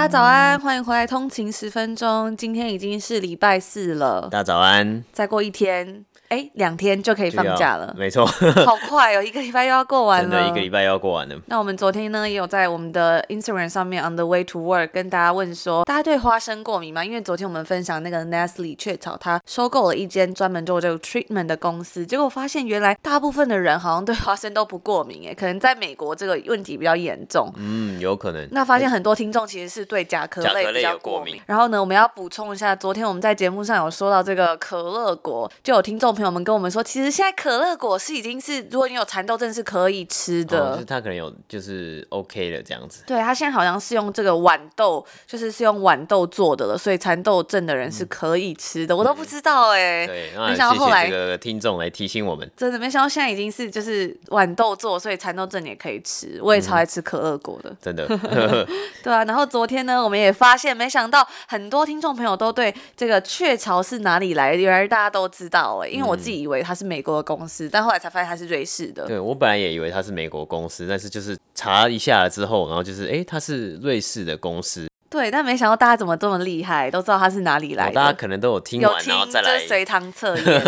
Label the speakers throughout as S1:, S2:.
S1: 大家早安，欢迎回来通勤十分钟。今天已经是礼拜四了，
S2: 大家早安。
S1: 再过一天。哎，两天就可以放假了，
S2: 没错，
S1: 好快哦，一个礼拜又要过完了，
S2: 真的，一个礼拜又要过完了。
S1: 那我们昨天呢，也有在我们的 Instagram 上面 On the way to work 跟大家问说，大家对花生过敏吗？因为昨天我们分享那个 Nestle 雀巢，它收购了一间专门做这个 treatment 的公司，结果发现原来大部分的人好像对花生都不过敏，哎，可能在美国这个问题比较严重。
S2: 嗯，有可能。
S1: 那发现很多听众其实是对甲壳类比较过敏。然后呢，我们要补充一下，昨天我们在节目上有说到这个可乐果，就有听众朋友们跟我们说，其实。现在可乐果是已经是，如果你有蚕豆症是可以吃的。
S2: 哦，就是它可能有就是 OK 的这样子。
S1: 对，它现在好像是用这个豌豆，就是是用豌豆做的了，所以蚕豆症的人是可以吃的。嗯、我都不知道哎、欸。
S2: 对，
S1: 没想到
S2: 后来这个听众来提醒我们。
S1: 真的没想到现在已经是就是豌豆做，所以蚕豆症也可以吃。我也超爱吃可乐果的。
S2: 嗯、真的。
S1: 对啊，然后昨天呢，我们也发现，没想到很多听众朋友都对这个雀巢是哪里来的，原来大家都知道哎、欸，因为我自己以为它是美国的公司。但后来才发现它是瑞士的。
S2: 对，我本来也以为它是美国公司，但是就是查一下之后，然后就是哎，它是瑞士的公司。
S1: 对，但没想到大家怎么这么厉害，都知道他是哪里来的。
S2: 大家可能都有听完，然后再来
S1: 随堂测验。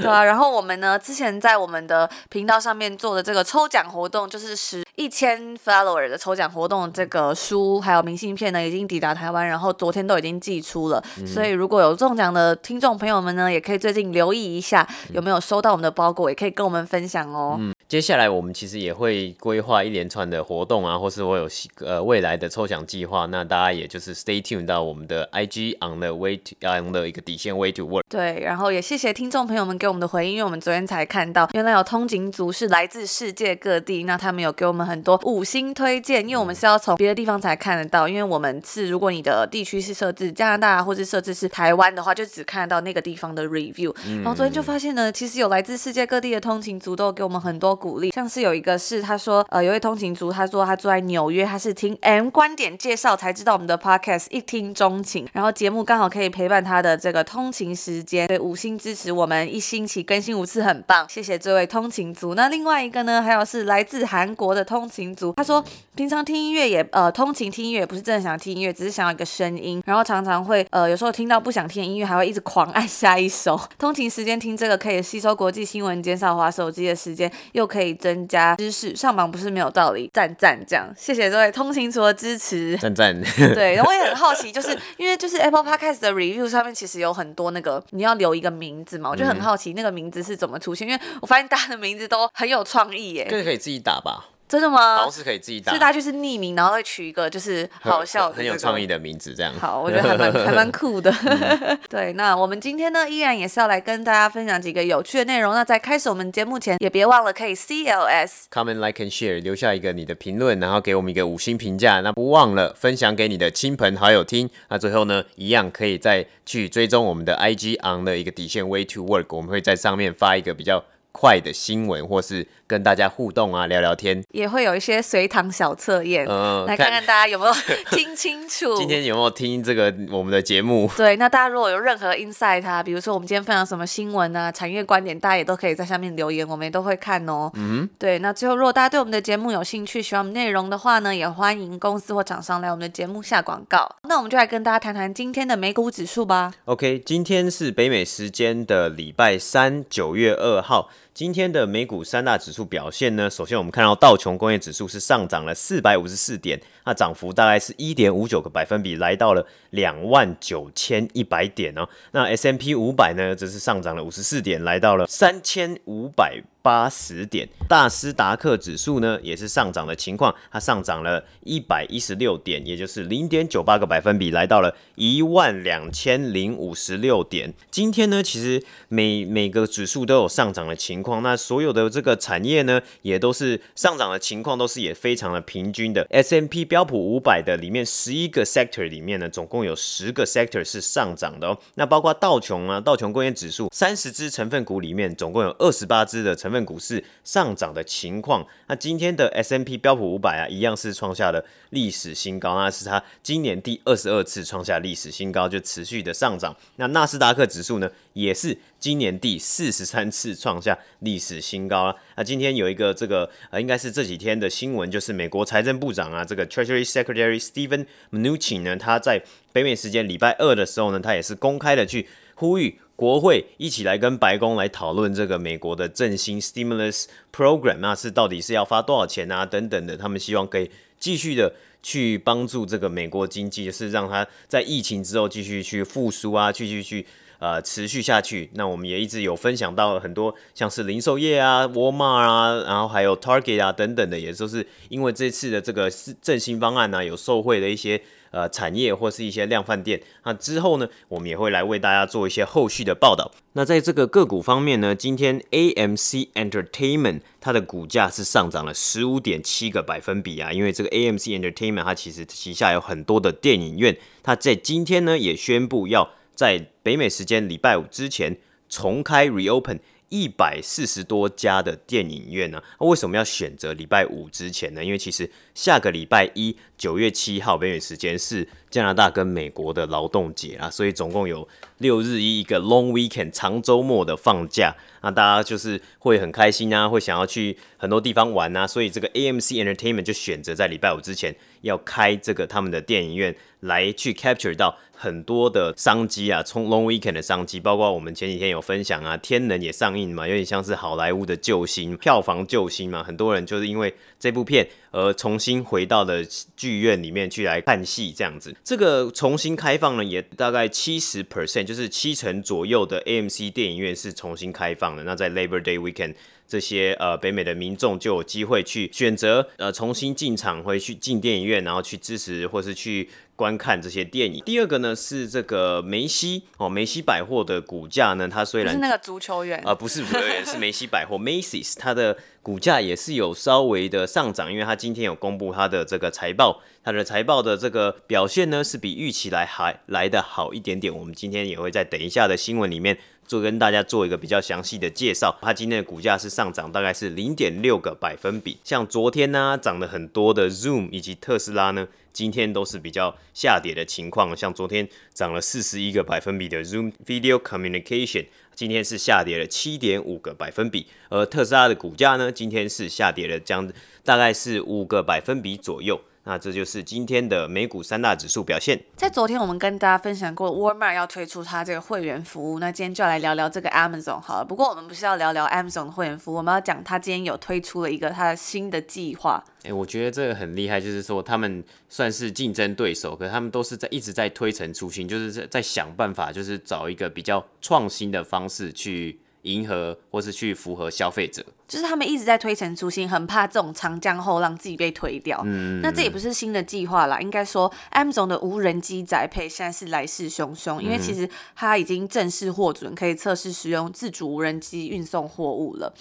S1: 对啊，然后我们呢，之前在我们的频道上面做的这个抽奖活动，就是十一千 follower 的抽奖活动，这个书还有明信片呢，已经抵达台湾，然后昨天都已经寄出了。嗯、所以如果有中奖的听众朋友们呢，也可以最近留意一下有没有收到我们的包裹，也可以跟我们分享哦。
S2: 嗯接下来我们其实也会规划一连串的活动啊，或是我有呃未来的抽奖计划，那大家也就是 stay tuned 到我们的 IG on the way to on 的一个底线 way to work。
S1: 对，然后也谢谢听众朋友们给我们的回应，因为我们昨天才看到，原来有通勤族是来自世界各地，那他们有给我们很多五星推荐，因为我们是要从别的地方才看得到，因为我们是如果你的地区是设置加拿大或是设置是台湾的话，就只看得到那个地方的 review。然后昨天就发现呢，其实有来自世界各地的通勤族都给我们很多。鼓励，像是有一个是他说，呃，有位通勤族，他说他住在纽约，他是听 M 观点介绍才知道我们的 Podcast，一听钟情，然后节目刚好可以陪伴他的这个通勤时间，对，五星支持我们，一星期更新五次，很棒，谢谢这位通勤族。那另外一个呢，还有是来自韩国的通勤族，他说平常听音乐也，呃，通勤听音乐也不是真的想听音乐，只是想要一个声音，然后常常会，呃，有时候听到不想听音乐，还会一直狂按下一首。通勤时间听这个可以吸收国际新闻，减少滑手机的时间，又。可以增加知识，上榜不是没有道理。赞赞这样，谢谢这位通勤族的支持。
S2: 赞赞。
S1: 对，然后我也很好奇，就是 因为就是 Apple Podcast 的 review 上面其实有很多那个你要留一个名字嘛，我就很好奇那个名字是怎么出现，嗯、因为我发现大家的名字都很有创意耶。
S2: 这个可以自己打吧。
S1: 真的吗？
S2: 好像是可以自己打，
S1: 所以大家就是匿名，然后会取一个就是好笑
S2: 很有创意的名字，这样。
S1: 好，我觉得还蛮还蛮酷的。嗯、对，那我们今天呢，依然也是要来跟大家分享几个有趣的内容。那在开始我们节目前，也别忘了可以 CLS，comment
S2: like and share，留下一个你的评论，然后给我们一个五星评价。那不忘了分享给你的亲朋好友听。那最后呢，一样可以再去追踪我们的 IG on 的一个底线 way to work，我们会在上面发一个比较快的新闻，或是跟大家互动啊，聊聊天，
S1: 也会有一些随堂小测验，嗯，来看看大家有没有 听清楚。
S2: 今天有没有听这个我们的节目？
S1: 对，那大家如果有任何 insight 啊，比如说我们今天分享什么新闻啊，产业观点，大家也都可以在下面留言，我们也都会看哦。嗯，对。那最后，如果大家对我们的节目有兴趣，喜欢我们内容的话呢，也欢迎公司或厂商来我们的节目下广告。那我们就来跟大家谈谈今天的美股指数吧。
S2: OK，今天是北美时间的礼拜三，九月二号。今天的美股三大指数表现呢，首先我们看到道琼工业指数是上涨了四百五十四点，那涨幅大概是一点五九个百分比，来到了两万九千一百点哦。那 S M P 五百呢，则是上涨了五十四点，来到了三千五百。八十点。大斯达克指数呢也是上涨的情况，它上涨了一百一十六点，也就是零点九八个百分比，来到了一万两千零五十六点。今天呢，其实每每个指数都有上涨的情况，那所有的这个产业呢，也都是上涨的情况，都是也非常的平均的。S M P 标普五百的里面十一个 sector 里面呢，总共有十个 sector 是上涨的哦。那包括道琼啊，道琼工业指数三十只成分股里面，总共有二十八只的成分股市上涨的情况。那今天的 S M P 标普五百啊，一样是创下了历史新高，那是它今年第二十二次创下历史新高，就持续的上涨。那纳斯达克指数呢，也是今年第四十三次创下历史新高了。那今天有一个这个呃，应该是这几天的新闻，就是美国财政部长啊，这个 Treasury Secretary Steven Mnuchin 呢，他在北美时间礼拜二的时候呢，他也是公开的去呼吁。国会一起来跟白宫来讨论这个美国的振兴 stimulus program，那是到底是要发多少钱啊？等等的，他们希望可以继续的去帮助这个美国经济，是让它在疫情之后继续去复苏啊，继续去呃持续下去。那我们也一直有分享到很多，像是零售业啊、沃尔玛啊，然后还有 Target 啊等等的，也都是因为这次的这个振兴方案呢、啊，有受惠的一些。呃，产业或是一些量贩店，那之后呢，我们也会来为大家做一些后续的报道。那在这个个股方面呢，今天 AMC Entertainment 它的股价是上涨了十五点七个百分比啊，因为这个 AMC Entertainment 它其实旗下有很多的电影院，它在今天呢也宣布要在北美时间礼拜五之前重开 reopen。一百四十多家的电影院呢、那为什么要选择礼拜五之前呢？因为其实下个礼拜一九月七号北美时间是加拿大跟美国的劳动节啊，所以总共有六日一一个 long weekend 长周末的放假，那大家就是会很开心啊，会想要去很多地方玩啊，所以这个 AMC Entertainment 就选择在礼拜五之前要开这个他们的电影院来去 capture 到。很多的商机啊，从 Long Weekend 的商机，包括我们前几天有分享啊，《天能》也上映嘛，有点像是好莱坞的救星，票房救星嘛，很多人就是因为这部片而重新回到了剧院里面去来看戏，这样子。这个重新开放呢，也大概七十 percent，就是七成左右的 AMC 电影院是重新开放的。那在 Labor Day Weekend。这些呃北美的民众就有机会去选择呃重新进场，回去进电影院，然后去支持或是去观看这些电影。第二个呢是这个梅西哦，梅西百货的股价呢，它虽然
S1: 是那个足球员啊、
S2: 呃，不是足球员，是梅西百货 Macy's，它的股价也是有稍微的上涨，因为它今天有公布它的这个财报，它的财报的这个表现呢是比预期来还来的好一点点。我们今天也会在等一下的新闻里面。做跟大家做一个比较详细的介绍，它今天的股价是上涨，大概是零点六个百分比。像昨天呢、涨了很多的 Zoom 以及特斯拉呢，今天都是比较下跌的情况。像昨天涨了四十一个百分比的 Zoom Video Communication，今天是下跌了七点五个百分比。而特斯拉的股价呢，今天是下跌了将大概是五个百分比左右。那这就是今天的美股三大指数表现。
S1: 在昨天我们跟大家分享过，Walmart 要推出它这个会员服务。那今天就要来聊聊这个 Amazon 好了。不过我们不是要聊聊 Amazon 的会员服务，我们要讲它今天有推出了一个它的新的计划。
S2: 诶，我觉得这个很厉害，就是说他们算是竞争对手，可是他们都是在一直在推陈出新，就是在在想办法，就是找一个比较创新的方式去。迎合或是去符合消费者，
S1: 就是他们一直在推陈出新，很怕这种长江后浪自己被推掉。嗯，那这也不是新的计划啦，应该说，Amazon 的无人机宅配现在是来势汹汹，因为其实它已经正式获准可以测试使用自主无人机运送货物了。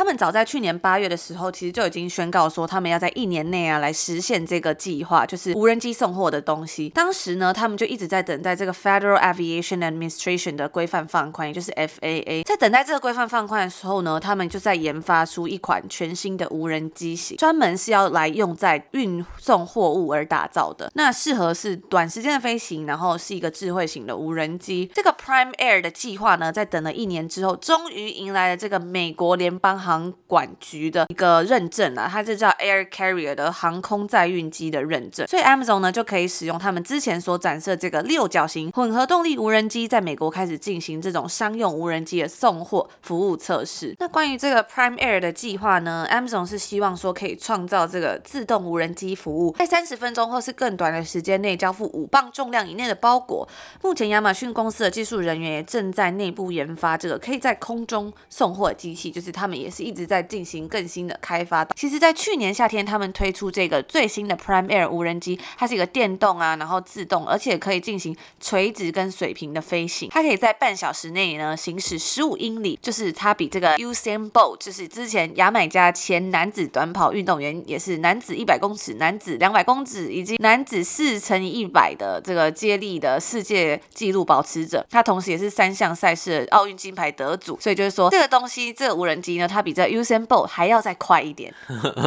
S1: 他们早在去年八月的时候，其实就已经宣告说，他们要在一年内啊来实现这个计划，就是无人机送货的东西。当时呢，他们就一直在等待这个 Federal Aviation Administration 的规范放宽，也就是 FAA。在等待这个规范放宽的时候呢，他们就在研发出一款全新的无人机型，专门是要来用在运送货物而打造的。那适合是短时间的飞行，然后是一个智慧型的无人机。这个 Prime Air 的计划呢，在等了一年之后，终于迎来了这个美国联邦航航管局的一个认证啊，它是叫 Air Carrier 的航空载运机的认证，所以 Amazon 呢就可以使用他们之前所展示这个六角形混合动力无人机，在美国开始进行这种商用无人机的送货服务测试。那关于这个 Prime Air 的计划呢，Amazon 是希望说可以创造这个自动无人机服务，在三十分钟或是更短的时间内交付五磅重量以内的包裹。目前亚马逊公司的技术人员也正在内部研发这个可以在空中送货的机器，就是他们也。是一直在进行更新的开发。其实，在去年夏天，他们推出这个最新的 Prime Air 无人机，它是一个电动啊，然后自动，而且可以进行垂直跟水平的飞行。它可以在半小时内呢行驶十五英里，就是它比这个 u s a n Bolt，就是之前牙买加前男子短跑运动员，也是男子一百公尺、男子两百公尺以及男子四乘以一百的这个接力的世界纪录保持者。它同时也是三项赛事奥运金牌得主，所以就是说这个东西，这个无人机呢，它比这 Usain Bolt 还要再快一点，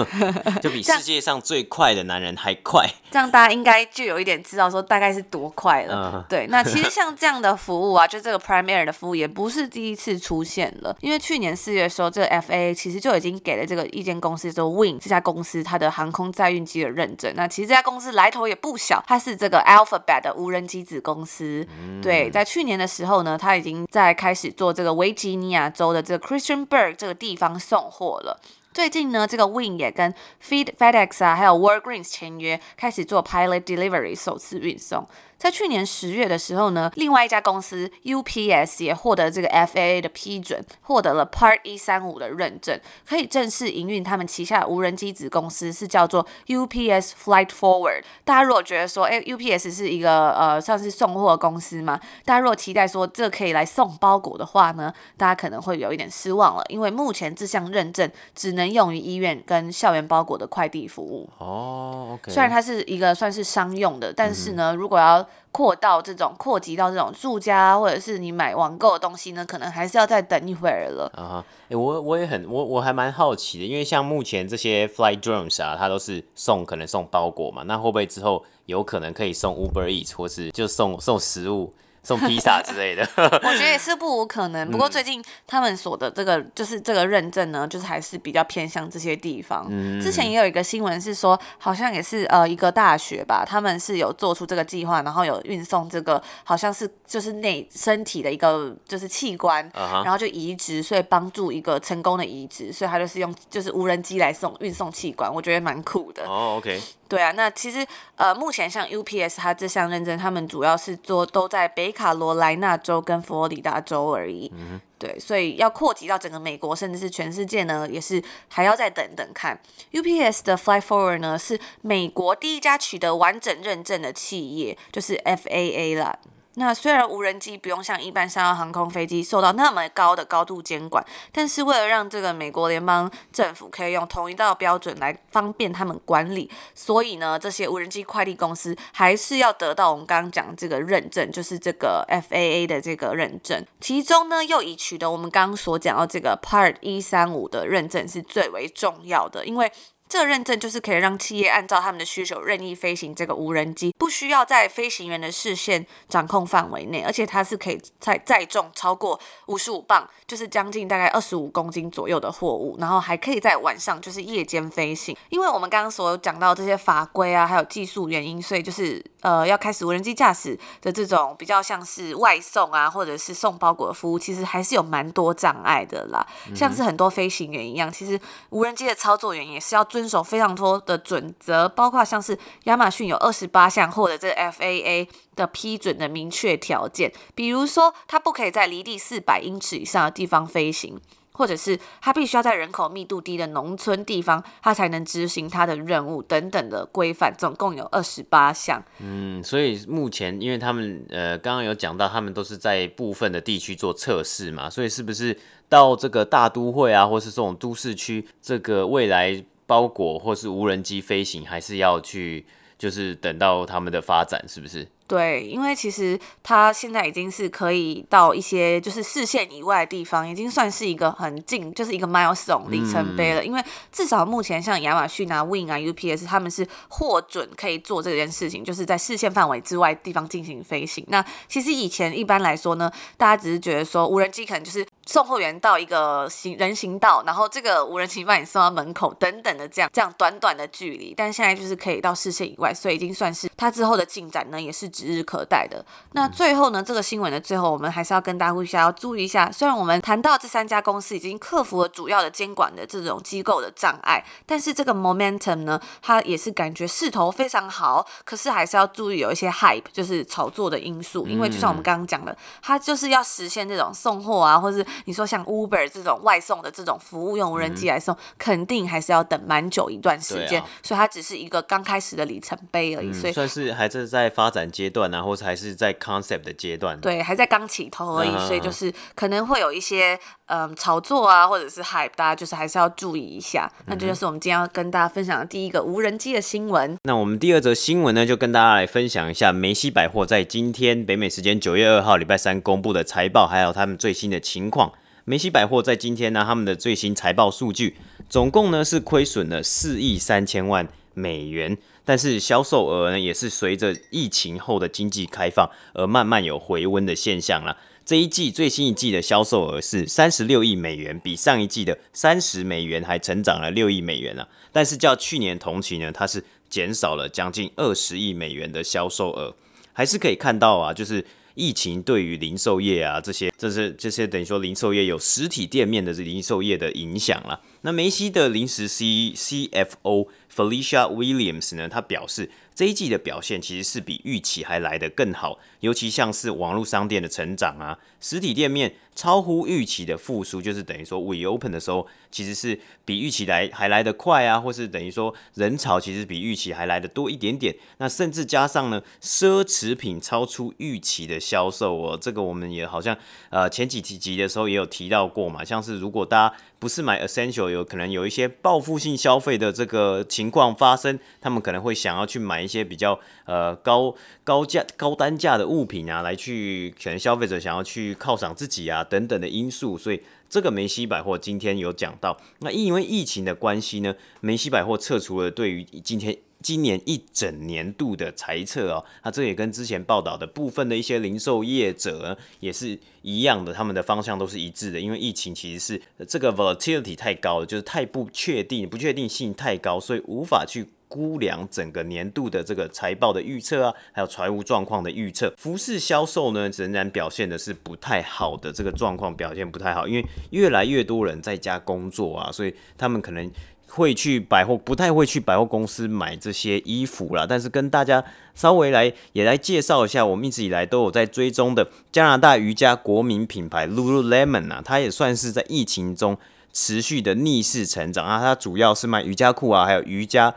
S2: 就比世界上最快的男人还快。
S1: 这样大家应该就有一点知道说大概是多快了。对，那其实像这样的服务啊，就这个 Prime Air 的服务也不是第一次出现了，因为去年四月的时候，这个 FAA 其实就已经给了这个一间公司，叫 Wing 这家公司它的航空载运机的认证。那其实这家公司来头也不小，它是这个 Alphabet 的无人机子公司。对，在去年的时候呢，它已经在开始做这个维吉尼亚州的这个 Christiansburg 这个地方送货了。最近呢，这个 Win 也跟 Feed FedEx 啊，还有 w a r g r e e n s 签约，开始做 Pilot Delivery 首次运送。在去年十月的时候呢，另外一家公司 UPS 也获得这个 FAA 的批准，获得了 Part 一三五的认证，可以正式营运他们旗下的无人机子公司，是叫做 UPS Flight Forward。大家如果觉得说，哎，UPS 是一个呃算是送货公司嘛，大家如果期待说这可以来送包裹的话呢，大家可能会有一点失望了，因为目前这项认证只能用于医院跟校园包裹的快递服务。
S2: 哦。
S1: 虽然它是一个算是商用的，但是呢，如果要扩到这种扩及到这种住家或者是你买网购的东西呢，可能还是要再等一会儿了。
S2: 啊，哎、我我也很我我还蛮好奇的，因为像目前这些 fly drones 啊，它都是送可能送包裹嘛，那会不会之后有可能可以送 Uber Eat 或是就送送食物？送披萨之类的，
S1: 我觉得也是不无可能。不过最近他们所的这个就是这个认证呢，就是还是比较偏向这些地方。嗯、之前也有一个新闻是说，好像也是呃一个大学吧，他们是有做出这个计划，然后有运送这个好像是就是内身体的一个就是器官，uh huh. 然后就移植，所以帮助一个成功的移植，所以他就是用就是无人机来送运送器官，我觉得蛮酷的。
S2: 哦、oh，OK。
S1: 对啊，那其实呃，目前像 UPS 它这项认证，他们主要是做都在北卡罗来纳州跟佛罗里达州而已。嗯，对，所以要扩及到整个美国，甚至是全世界呢，也是还要再等等看。UPS 的 Flight Forward 呢，是美国第一家取得完整认证的企业，就是 FAA 啦。那虽然无人机不用像一般商业航空飞机受到那么高的高度监管，但是为了让这个美国联邦政府可以用同一道标准来方便他们管理，所以呢，这些无人机快递公司还是要得到我们刚刚讲这个认证，就是这个 FAA 的这个认证。其中呢，又以取得我们刚刚所讲到这个 Part 一三五的认证是最为重要的，因为。这个认证就是可以让企业按照他们的需求任意飞行这个无人机，不需要在飞行员的视线掌控范围内，而且它是可以载载重超过五十五磅，就是将近大概二十五公斤左右的货物，然后还可以在晚上就是夜间飞行。因为我们刚刚所讲到这些法规啊，还有技术原因，所以就是呃要开始无人机驾驶的这种比较像是外送啊，或者是送包裹的服务，其实还是有蛮多障碍的啦。像是很多飞行员一样，其实无人机的操作员也是要遵遵守非常多的准则，包括像是亚马逊有二十八项获得这 FAA 的批准的明确条件，比如说它不可以在离地四百英尺以上的地方飞行，或者是它必须要在人口密度低的农村地方，它才能执行它的任务等等的规范，总共有二十八项。
S2: 嗯，所以目前因为他们呃刚刚有讲到，他们都是在部分的地区做测试嘛，所以是不是到这个大都会啊，或是这种都市区，这个未来？包裹或是无人机飞行，还是要去，就是等到他们的发展，是不是？
S1: 对，因为其实它现在已经是可以到一些就是视线以外的地方，已经算是一个很近，就是一个 milestone 里程碑了。嗯、因为至少目前像亚马逊啊、Wing 啊、UPS，他们是获准可以做这件事情，就是在视线范围之外地方进行飞行。那其实以前一般来说呢，大家只是觉得说无人机可能就是送货员到一个行人行道，然后这个无人行把你送到门口等等的这样这样短短的距离，但现在就是可以到视线以外，所以已经算是它之后的进展呢，也是。指日可待的。那最后呢，这个新闻的最后，我们还是要跟大家呼吁一下，要注意一下。虽然我们谈到这三家公司已经克服了主要的监管的这种机构的障碍，但是这个 momentum 呢，它也是感觉势头非常好。可是还是要注意有一些 hype，就是炒作的因素。因为就像我们刚刚讲的，它就是要实现这种送货啊，或是你说像 Uber 这种外送的这种服务用无人机来送，嗯、肯定还是要等蛮久一段时间，啊、所以它只是一个刚开始的里程碑而已，嗯、所以
S2: 算是还是在发展阶段啊，或者还是在 concept 的阶段，
S1: 对，还在刚起头而已，
S2: 嗯、
S1: 所以就是可能会有一些嗯炒作啊，或者是 hype，大家就是还是要注意一下。嗯、那这就是我们今天要跟大家分享的第一个无人机的新闻。
S2: 那我们第二则新闻呢，就跟大家来分享一下梅西百货在今天北美时间九月二号礼拜三公布的财报，还有他们最新的情况。梅西百货在今天呢，他们的最新财报数据，总共呢是亏损了四亿三千万美元，但是销售额呢也是随着疫情后的经济开放而慢慢有回温的现象了。这一季最新一季的销售额是三十六亿美元，比上一季的三十美元还成长了六亿美元啊。但是较去年同期呢，它是减少了将近二十亿美元的销售额，还是可以看到啊，就是。疫情对于零售业啊，这些这是这些等于说零售业有实体店面的零售业的影响了。那梅西的临时 C CFO Felicia Williams 呢，他表示。这一季的表现其实是比预期还来得更好，尤其像是网络商店的成长啊，实体店面超乎预期的复苏，就是等于说 we open 的时候，其实是比预期来还来得快啊，或是等于说人潮其实比预期还来得多一点点。那甚至加上呢，奢侈品超出预期的销售哦，这个我们也好像呃前几集的时候也有提到过嘛，像是如果大家不是买 essential，有可能有一些报复性消费的这个情况发生，他们可能会想要去买。一些比较呃高高价高单价的物品啊，来去可能消费者想要去犒赏自己啊等等的因素，所以这个梅西百货今天有讲到，那因为疫情的关系呢，梅西百货撤除了对于今天今年一整年度的财测哦，那这也跟之前报道的部分的一些零售业者也是一样的，他们的方向都是一致的，因为疫情其实是这个 volatility 太高了，就是太不确定，不确定性太高，所以无法去。估量整个年度的这个财报的预测啊，还有财务状况的预测，服饰销售呢仍然表现的是不太好的这个状况，表现不太好，因为越来越多人在家工作啊，所以他们可能会去百货，不太会去百货公司买这些衣服啦。但是跟大家稍微来也来介绍一下，我们一直以来都有在追踪的加拿大瑜伽国民品牌 Lululemon 啊，它也算是在疫情中持续的逆势成长啊，它主要是卖瑜伽裤啊，还有瑜伽。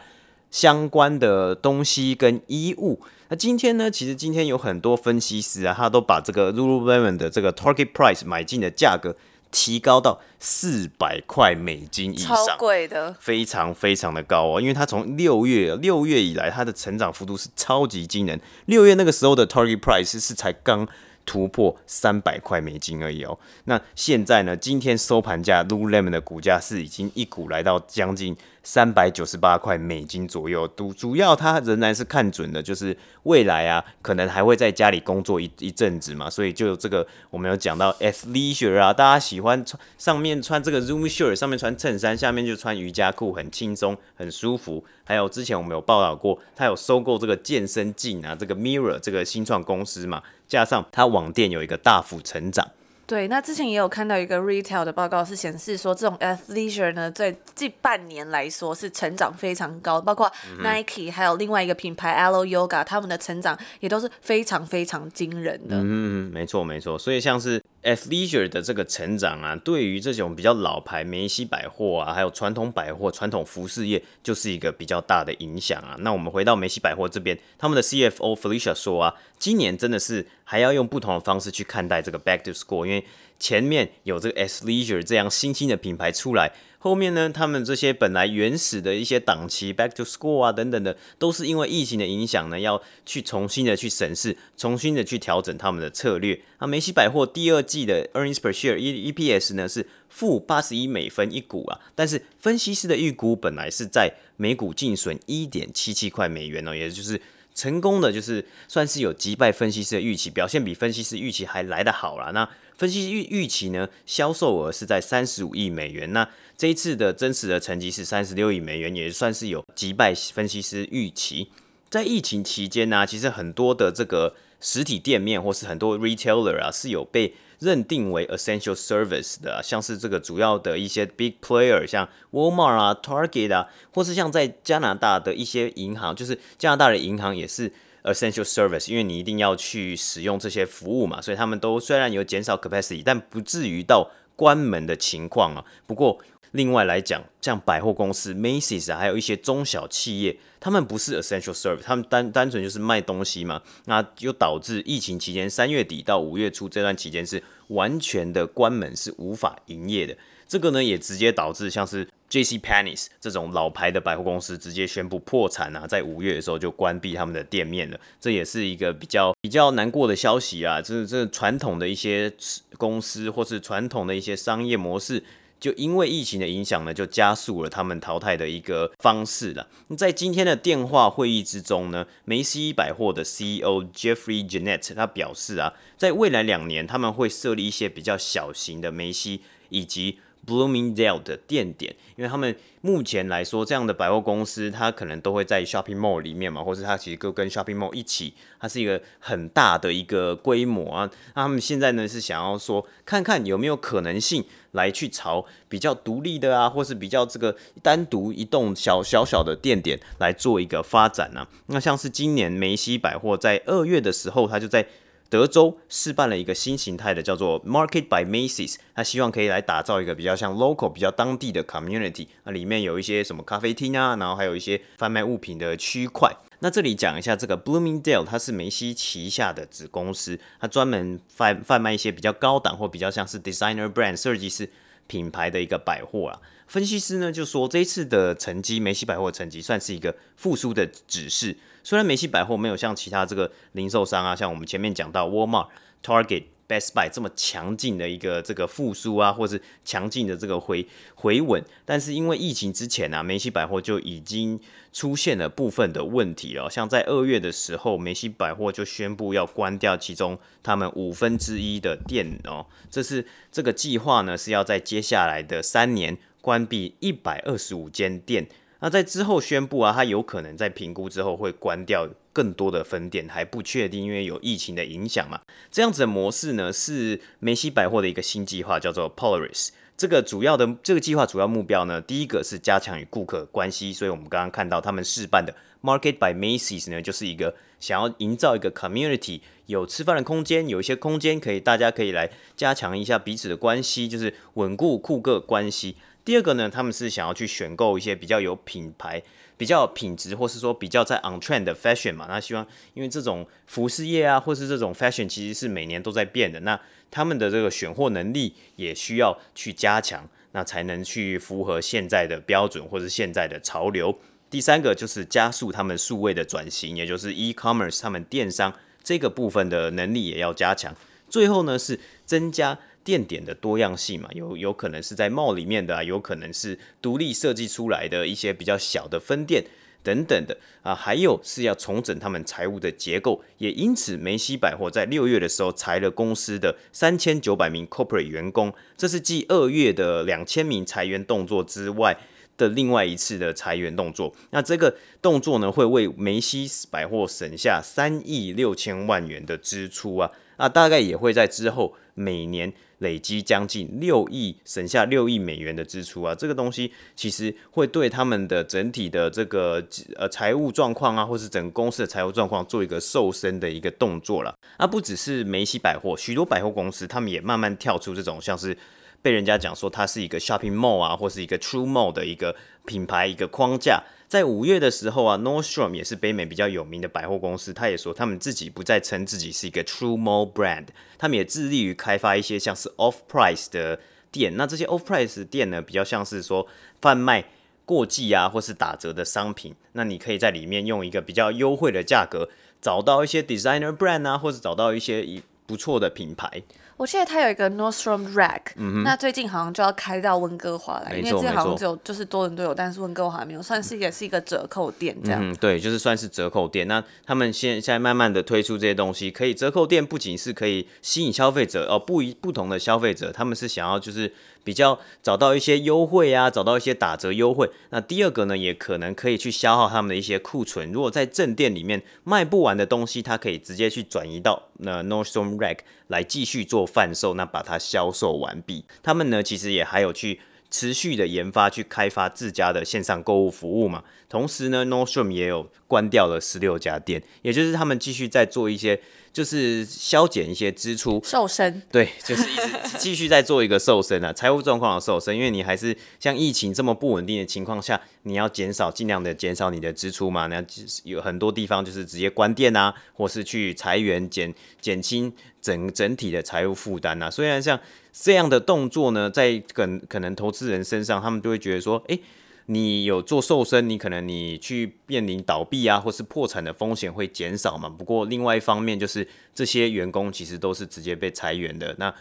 S2: 相关的东西跟衣物，那今天呢？其实今天有很多分析师啊，他都把这个 Lululemon 的这个 Target Price 买进的价格提高到四百块美金以上，
S1: 超贵的，
S2: 非常非常的高哦。因为它从六月六月以来，它的成长幅度是超级惊人。六月那个时候的 Target Price 是才刚突破三百块美金而已哦。那现在呢？今天收盘价 Lululemon 的股价是已经一股来到将近。三百九十八块美金左右，主主要他仍然是看准的，就是未来啊，可能还会在家里工作一一阵子嘛，所以就这个我们有讲到 athleisure 啊，大家喜欢穿上面穿这个 zoom shirt，上面穿衬衫，下面就穿瑜伽裤，很轻松，很舒服。还有之前我们有报道过，他有收购这个健身镜啊，这个 Mirror 这个新创公司嘛，加上他网店有一个大幅成长。
S1: 对，那之前也有看到一个 retail 的报告，是显示说这种 athleisure 呢，在近半年来说是成长非常高，包括 Nike 还有另外一个品牌 Alo Yoga，他们的成长也都是非常非常惊人的。
S2: 嗯，没错没错，所以像是。Athleisure 的这个成长啊，对于这种比较老牌梅西百货啊，还有传统百货、传统服饰业，就是一个比较大的影响啊。那我们回到梅西百货这边，他们的 CFO Felicia 说啊，今年真的是还要用不同的方式去看待这个 Back to School，因为前面有这个 Athleisure 这样新兴的品牌出来。后面呢，他们这些本来原始的一些档期，back to school 啊等等的，都是因为疫情的影响呢，要去重新的去审视，重新的去调整他们的策略。那梅西百货第二季的 earnings per share E EPS 呢是负八十一美分一股啊，但是分析师的预估本来是在每股净损一点七七块美元哦，也就是成功的就是算是有击败分析师的预期，表现比分析师预期还来得好啦。那分析预预期呢，销售额是在三十五亿美元，那这一次的真实的成绩是三十六亿美元，也算是有击败分析师预期。在疫情期间呢、其实很多的这个实体店面或是很多 retailer 啊，是有被认定为 essential service 的、像是这个主要的一些 big player，像 Walmart 啊、Target 啊，或是像在加拿大的一些银行，就是加拿大的银行也是。Essential service，因为你一定要去使用这些服务嘛，所以他们都虽然有减少 capacity，但不至于到关门的情况啊。不过另外来讲，像百货公司 Macy's 啊，还有一些中小企业，他们不是 essential service，他们单单纯就是卖东西嘛，那就导致疫情期间三月底到五月初这段期间是完全的关门，是无法营业的。这个呢，也直接导致像是 J.C. Penney's 这种老牌的百货公司直接宣布破产啊，在五月的时候就关闭他们的店面了。这也是一个比较比较难过的消息啊！这这传统的一些公司或是传统的一些商业模式，就因为疫情的影响呢，就加速了他们淘汰的一个方式了。在今天的电话会议之中呢，梅西百货的 CEO Jeffrey Gennette 他表示啊，在未来两年他们会设立一些比较小型的梅西以及 Bloomingdale 的店点，因为他们目前来说，这样的百货公司，它可能都会在 shopping mall 里面嘛，或是它其实都跟 shopping mall 一起，它是一个很大的一个规模啊。那他们现在呢是想要说，看看有没有可能性来去朝比较独立的啊，或是比较这个单独一栋小小小的店点来做一个发展呢、啊。那像是今年梅西百货在二月的时候，它就在德州试办了一个新形态的，叫做 Market by Macy's。他希望可以来打造一个比较像 local、比较当地的 community。那里面有一些什么咖啡厅啊，然后还有一些贩卖物品的区块。那这里讲一下这个 Bloomingdale，它是梅西旗下的子公司，它专门贩贩卖一些比较高档或比较像是 designer brand 设计师品牌的一个百货啊。分析师呢就说，这一次的成绩，梅西百货的成绩算是一个复苏的指示。虽然梅西百货没有像其他这个零售商啊，像我们前面讲到 Walmart、Target、Best Buy 这么强劲的一个这个复苏啊，或是强劲的这个回回稳，但是因为疫情之前啊，梅西百货就已经出现了部分的问题了。像在二月的时候，梅西百货就宣布要关掉其中他们五分之一的店哦，这是这个计划呢是要在接下来的三年关闭一百二十五间店。那在之后宣布啊，它有可能在评估之后会关掉更多的分店，还不确定，因为有疫情的影响嘛。这样子的模式呢，是梅西百货的一个新计划，叫做 Polaris。这个主要的这个计划主要目标呢，第一个是加强与顾客关系，所以我们刚刚看到他们试办的 Market by Macy's 呢，就是一个想要营造一个 community，有吃饭的空间，有一些空间可以大家可以来加强一下彼此的关系，就是稳固顾客关系。第二个呢，他们是想要去选购一些比较有品牌、比较有品质，或是说比较在 on trend 的 fashion 嘛。那希望，因为这种服饰业啊，或是这种 fashion 其实是每年都在变的，那他们的这个选货能力也需要去加强，那才能去符合现在的标准或是现在的潮流。第三个就是加速他们数位的转型，也就是 e-commerce 他们电商这个部分的能力也要加强。最后呢是增加。店点的多样性嘛，有有可能是在 mall 里面的啊，有可能是独立设计出来的一些比较小的分店等等的啊，还有是要重整他们财务的结构，也因此梅西百货在六月的时候裁了公司的三千九百名 corporate 员工，这是继二月的两千名裁员动作之外的另外一次的裁员动作。那这个动作呢，会为梅西百货省下三亿六千万元的支出啊，啊，大概也会在之后每年。累积将近六亿，省下六亿美元的支出啊，这个东西其实会对他们的整体的这个呃财务状况啊，或是整个公司的财务状况做一个瘦身的一个动作了。啊，不只是梅西百货，许多百货公司他们也慢慢跳出这种像是被人家讲说它是一个 shopping mall 啊，或是一个 true mall 的一个品牌一个框架。在五月的时候啊，Nordstrom 也是北美比较有名的百货公司，他也说他们自己不再称自己是一个 True Mall Brand，他们也致力于开发一些像是 Off Price 的店。那这些 Off Price 店呢，比较像是说贩卖过季啊或是打折的商品，那你可以在里面用一个比较优惠的价格找到一些 Designer Brand 啊，或者找到一些不错的品牌。
S1: 我记得它有一个 Nordstrom Rack，
S2: 嗯，
S1: 那最近好像就要开到温哥
S2: 华来，
S1: 因为这好像只有就是多伦多有，但是温哥华没有，算是也是一个折扣店这样。
S2: 嗯，对，就是算是折扣店。那他们现现在慢慢的推出这些东西，可以折扣店不仅是可以吸引消费者哦，不一不同的消费者，他们是想要就是。比较找到一些优惠啊，找到一些打折优惠。那第二个呢，也可能可以去消耗他们的一些库存。如果在正店里面卖不完的东西，它可以直接去转移到那 Nordstrom Rack 来继续做贩售，那把它销售完毕。他们呢，其实也还有去持续的研发去开发自家的线上购物服务嘛。同时呢，Nordstrom 也有关掉了十六家店，也就是他们继续在做一些。就是削减一些支出，
S1: 瘦身，
S2: 对，就是一直继续在做一个瘦身啊，财务状况的瘦身，因为你还是像疫情这么不稳定的情况下，你要减少，尽量的减少你的支出嘛，那有很多地方就是直接关店啊，或是去裁员，减减轻整整体的财务负担啊。虽然像这样的动作呢，在可可能投资人身上，他们就会觉得说，哎、欸。你有做瘦身，你可能你去面临倒闭啊，或是破产的风险会减少嘛。不过另外一方面就是这些员工其实都是直接被裁员的。那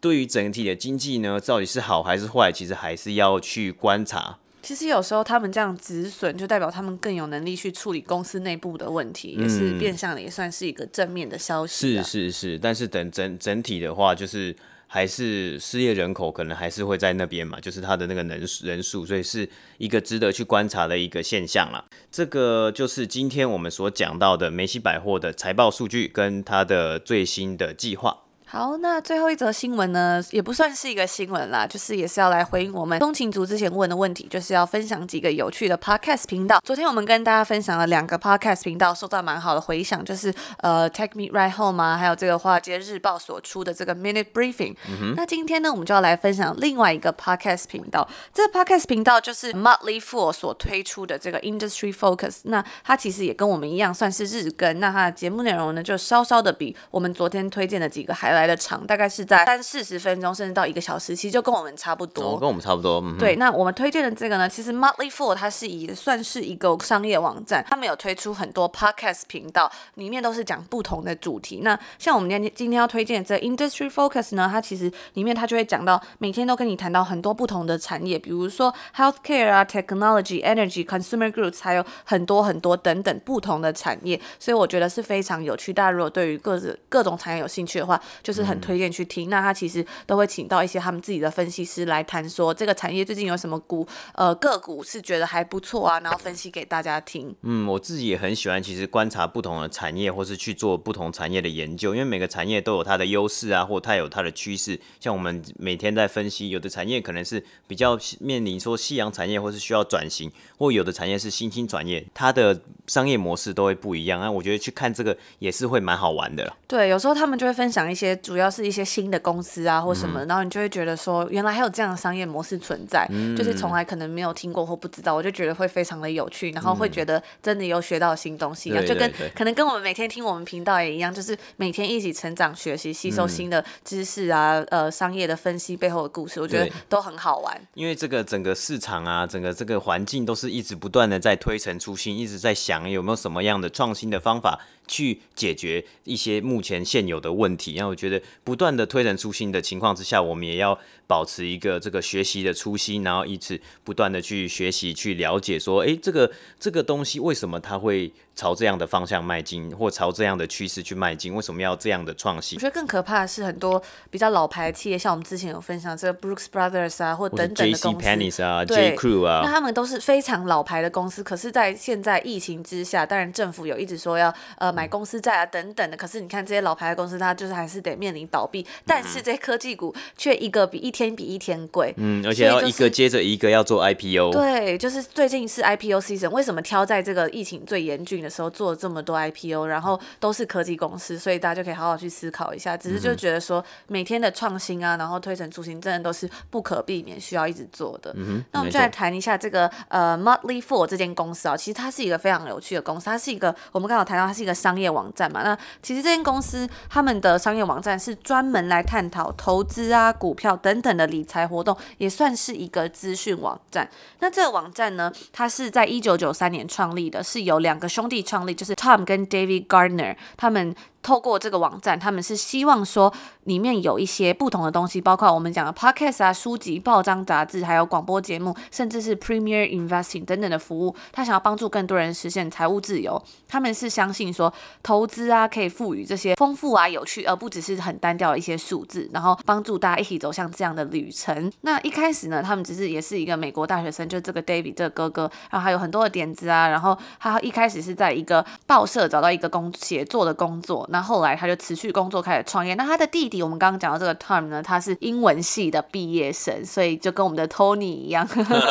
S2: 对于整体的经济呢，到底是好还是坏，其实还是要去观察。
S1: 其实有时候他们这样止损，就代表他们更有能力去处理公司内部的问题，也是变相的，也算是一个正面的消息。
S2: 是是是，但是等整整体的话，就是。还是失业人口可能还是会在那边嘛，就是他的那个人人数，所以是一个值得去观察的一个现象啦。这个就是今天我们所讲到的梅西百货的财报数据跟它的最新的计划。
S1: 好，那最后一则新闻呢，也不算是一个新闻啦，就是也是要来回应我们通勤族之前问的问题，就是要分享几个有趣的 podcast 频道。昨天我们跟大家分享了两个 podcast 频道，受到蛮好的回响，就是呃 Take Me Right Home 啊，还有这个华尔街日报所出的这个 Minute Briefing。嗯。那今天呢，我们就要来分享另外一个 podcast 频道，这个 podcast 频道就是 Motley Fool 所推出的这个 Industry Focus。那它其实也跟我们一样，算是日更。那它的节目内容呢，就稍稍的比我们昨天推荐的几个还来。来的长大概是在三四十分钟，甚至到一个小时，其实就跟我们差不多。
S2: 哦、跟我们差不多。嗯、
S1: 对，那我们推荐的这个呢，其实 Motley Fool 它是以算是一个商业网站，他们有推出很多 podcast 频道，里面都是讲不同的主题。那像我们今天今天要推荐的这个 Industry Focus 呢，它其实里面它就会讲到每天都跟你谈到很多不同的产业，比如说 Healthcare 啊、Technology、Energy、Consumer Goods，还有很多很多等等不同的产业。所以我觉得是非常有趣。大家如果对于各自各种产业有兴趣的话，就就是很推荐去听，那他其实都会请到一些他们自己的分析师来谈，说这个产业最近有什么股，呃，个股是觉得还不错啊，然后分析给大家听。
S2: 嗯，我自己也很喜欢，其实观察不同的产业，或是去做不同产业的研究，因为每个产业都有它的优势啊，或它有它的趋势。像我们每天在分析，有的产业可能是比较面临说夕阳产业，或是需要转型，或有的产业是新兴产业，它的商业模式都会不一样。那我觉得去看这个也是会蛮好玩的。
S1: 对，有时候他们就会分享一些。主要是一些新的公司啊，或什么，然后你就会觉得说，原来还有这样的商业模式存在，嗯、就是从来可能没有听过或不知道，我就觉得会非常的有趣，然后会觉得真的有学到新东西，然后就跟可能跟我们每天听我们频道也一样，就是每天一起成长、学习、吸收新的知识啊，呃，商业的分析背后的故事，我觉得都很好玩。
S2: 因为这个整个市场啊，整个这个环境都是一直不断的在推陈出新，一直在想有没有什么样的创新的方法。去解决一些目前现有的问题，然后我觉得不断的推陈出新的情况之下，我们也要保持一个这个学习的初心，然后一直不断的去学习、去了解，说，哎，这个这个东西为什么它会朝这样的方向迈进，或朝这样的趋势去迈进？为什么要这样的创新？
S1: 我觉得更可怕的是很多比较老牌的企业，像我们之前有分享这个 Brooks Brothers 啊，或等等的公司
S2: ，JCPenney 啊，J Crew 啊，
S1: 那他们都是非常老牌的公司，可是，在现在疫情之下，当然政府有一直说要呃。买公司债啊等等的，可是你看这些老牌的公司，它就是还是得面临倒闭，嗯，但是这些科技股却一个比一天比一天贵，
S2: 嗯，而且要一个接着一个要做 IPO，
S1: 对，就是最近是 IPO season，为什么挑在这个疫情最严峻的时候做了这么多 IPO，然后都是科技公司，所以大家就可以好好去思考一下，只是就觉得说每天的创新啊，然后推陈出新，真的都是不可避免需要一直做的。嗯，那我们就来谈一下这个呃 Motley Four 这间公司啊，其实它是一个非常有趣的公司，它是一个我们刚好谈到它是一个商业网站嘛，那其实这间公司他们的商业网站是专门来探讨投资啊、股票等等的理财活动，也算是一个资讯网站。那这个网站呢，它是在一九九三年创立的，是由两个兄弟创立，就是 Tom 跟 David Gardner 他们。透过这个网站，他们是希望说里面有一些不同的东西，包括我们讲的 podcast 啊、书籍、报章、杂志，还有广播节目，甚至是 Premier Investing 等等的服务。他想要帮助更多人实现财务自由。他们是相信说投资啊可以赋予这些丰富啊有趣，而不只是很单调的一些数字，然后帮助大家一起走向这样的旅程。那一开始呢，他们只是也是一个美国大学生，就这个 David 这个哥哥，然后还有很多的点子啊，然后他一开始是在一个报社找到一个工写作的工作。那后来他就辞去工作开始创业。那他的弟弟，我们刚刚讲到这个 Tom 呢，他是英文系的毕业生，所以就跟我们的 Tony 一样，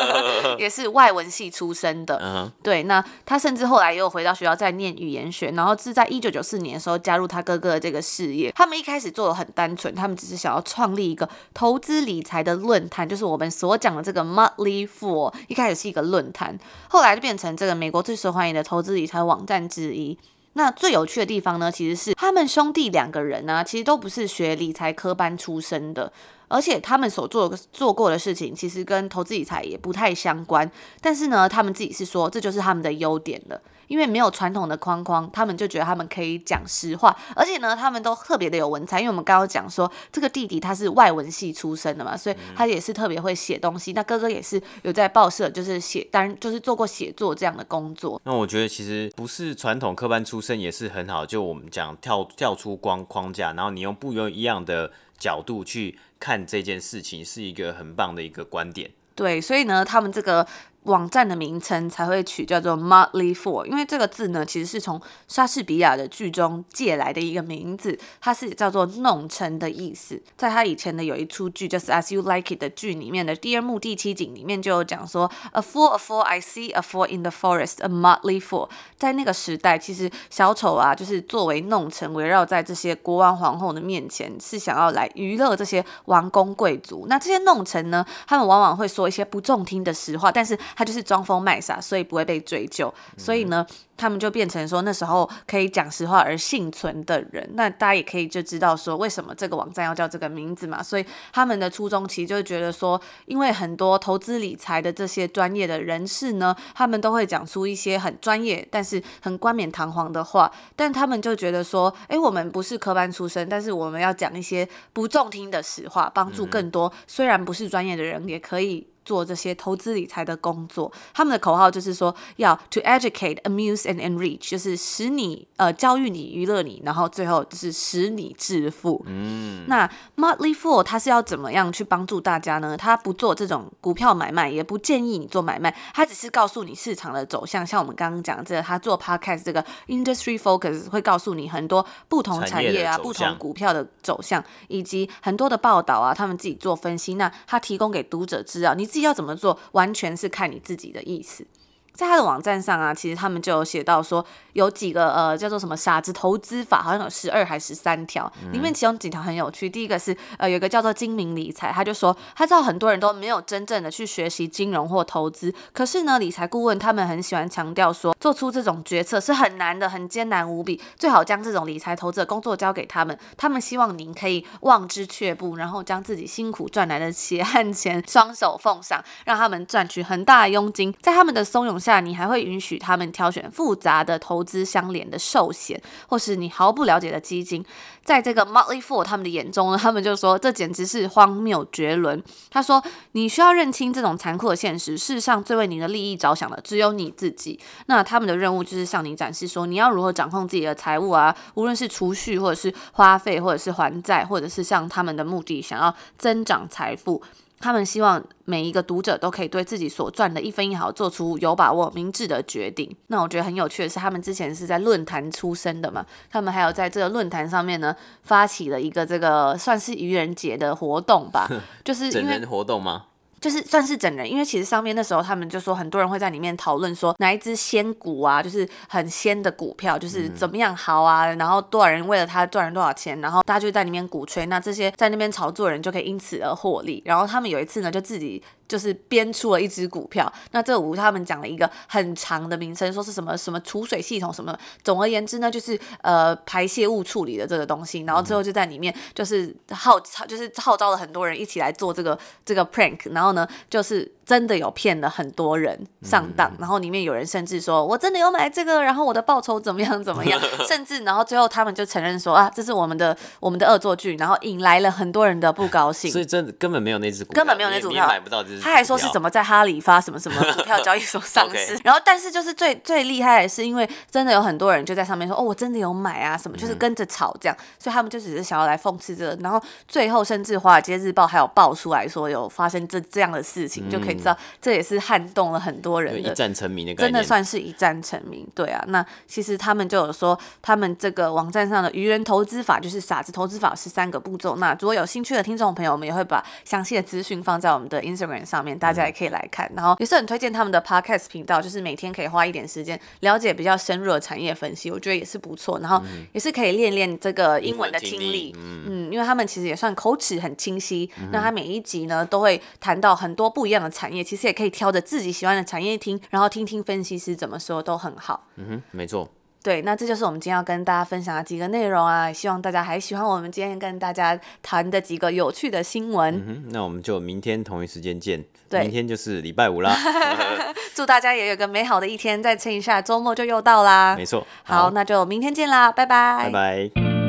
S1: 也是外文系出身的。Uh huh. 对，那他甚至后来也有回到学校再念语言学，然后是在一九九四年的时候加入他哥哥的这个事业。他们一开始做的很单纯，他们只是想要创立一个投资理财的论坛，就是我们所讲的这个 Motley Fool。一开始是一个论坛，后来就变成这个美国最受欢迎的投资理财网站之一。那最有趣的地方呢，其实是他们兄弟两个人呢、其实都不是学理财科班出身的。而且他们所做做过的事情，其实跟投资理财也不太相关。但是呢，他们自己是说，这就是他们的优点了，因为没有传统的框框，他们就觉得他们可以讲实话。而且呢，他们都特别的有文采，因为我们刚刚讲说，这个弟弟他是外文系出身的嘛，所以他也是特别会写东西。那哥哥也是有在报社，就是写，当然就是做过写作这样的工作。
S2: 那我觉得其实不是传统科班出身也是很好，就我们讲跳跳出框框架，然后你用不一样的角度去看这件事情，是一个很棒的一个观点。
S1: 对，所以呢，他们这个。网站的名称才会取叫做 Motley Fool，因为这个字呢，其实是从莎士比亚的剧中借来的一个名字，它是叫做弄臣的意思。在他以前的有一出剧，就是 As You Like It 的剧里面的第二幕第七景里面就有讲说，A fool, a fool, I see a fool in the forest, a motley fool。在那个时代，其实小丑啊，就是作为弄臣，围绕在这些国王皇后的面前，是想要来娱乐这些王公贵族。那这些弄臣呢，他们往往会说一些不中听的实话，但是他就是装疯卖傻，所以不会被追究。所以呢，他们就变成说那时候可以讲实话而幸存的人。那大家也可以就知道说，为什么这个网站要叫这个名字嘛。所以他们的初衷其实就是觉得说，因为很多投资理财的这些专业的人士呢，他们都会讲出一些很专业但是很冠冕堂皇的话。但他们就觉得说，诶，我们不是科班出身，但是我们要讲一些不中听的实话，帮助更多虽然不是专业的人也可以。做这些投资理财的工作，他们的口号就是说要 to educate, amuse and enrich，就是使你呃教育你、娱乐你，然后最后就是使你致富。嗯，那 Motley Fool 他是要怎么样去帮助大家呢？他不做这种股票买卖，也不建议你做买卖，他只是告诉你市场的走向。像我们刚刚讲这个，他做 podcast 这个 industry focus 会告诉你很多不同产业啊、不同股票的走向，以及很多的报道啊，他们自己做分析。那他提供给读者知道你。自己要怎么做，完全是看你自己的意思。在他的网站上啊，其实他们就有写到说，有几个呃叫做什么傻子投资法，好像有十二还十三条，里面其中几条很有趣。第一个是呃有一个叫做精明理财，他就说他知道很多人都没有真正的去学习金融或投资，可是呢理财顾问他们很喜欢强调说，做出这种决策是很难的，很艰难无比，最好将这种理财投资的工作交给他们，他们希望您可以望之却步，然后将自己辛苦赚来的血汗钱双手奉上，让他们赚取很大的佣金，在他们的怂恿下，你还会允许他们挑选复杂的投资相连的寿险，或是你毫不了解的基金。在这个 Motley Fool 他们的眼中呢，他们就说这简直是荒谬绝伦。他说，你需要认清这种残酷的现实，世上最为你的利益着想的只有你自己。那他们的任务就是向你展示说，你要如何掌控自己的财务啊，无论是储蓄或者是花费，或者是还债，或者是向他们的目的想要增长财富。他们希望每一个读者都可以对自己所赚的一分一毫做出有把握、明智的决定。那我觉得很有趣的是，他们之前是在论坛出身的嘛，他们还有在这个论坛上面呢，发起了一个这个算是愚人节的活动吧，就是因为
S2: 活动吗？
S1: 就是算是整人，因为其实上面那时候他们就说很多人会在里面讨论说哪一只仙股啊，就是很仙的股票，就是怎么样好啊，然后多少人为了它赚了多少钱，然后大家就在里面鼓吹，那这些在那边炒作人就可以因此而获利。然后他们有一次呢，就自己。就是编出了一只股票，那这五他们讲了一个很长的名称，说是什么什么储水系统什么。总而言之呢，就是呃排泄物处理的这个东西，然后最后就在里面就是号就是号召了很多人一起来做这个这个 prank，然后呢就是。真的有骗了很多人上当，然后里面有人甚至说：“我真的有买这个，然后我的报酬怎么样怎么样。”甚至然后最后他们就承认说：“啊，这是我们的我们的恶作剧。”然后引来了很多人的不高兴。
S2: 所以真的根本没有那只股票，
S1: 根本没有那只股票，
S2: 买不到这只。
S1: 他还说是怎么在哈里发什么什么 股票交易所上市。然后但是就是最最厉害的是，因为真的有很多人就在上面说：“哦，我真的有买啊，什么就是跟着炒这样。”所以他们就只是想要来讽刺这个。然后最后甚至《华尔街日报》还有爆出来说有发生这这样的事情，就可以知道这也是撼动了很多人的
S2: 一战成名的
S1: 真的算是一战成名。对啊，那其实他们就有说，他们这个网站上的愚人投资法就是傻子投资法是三个步骤。那如果有兴趣的听众朋友，我们也会把详细的资讯放在我们的 Instagram 上面，大家也可以来看。然后也是很推荐他们的 Podcast 频道，就是每天可以花一点时间了解比较深入的产业分析，我觉得也是不错。然后也是可以练练这个英文的听力，嗯，因为他们其实也算口齿很清晰。那他每一集呢都会谈到很多不一样的产业，其实也可以挑着自己喜欢的产业听，然后听听分析师怎么说都很好。
S2: 嗯哼，没错。
S1: 对，那这就是我们今天要跟大家分享的几个内容啊，希望大家还喜欢我们今天跟大家谈的几个有趣的新闻。
S2: 嗯哼，那我们就明天同一时间见。
S1: 对，
S2: 明天就是礼拜五啦。
S1: 祝大家也有个美好的一天，再撑一下，周末就又到啦。
S2: 没错。
S1: 好，好，那就明天见啦，拜拜。
S2: 拜拜。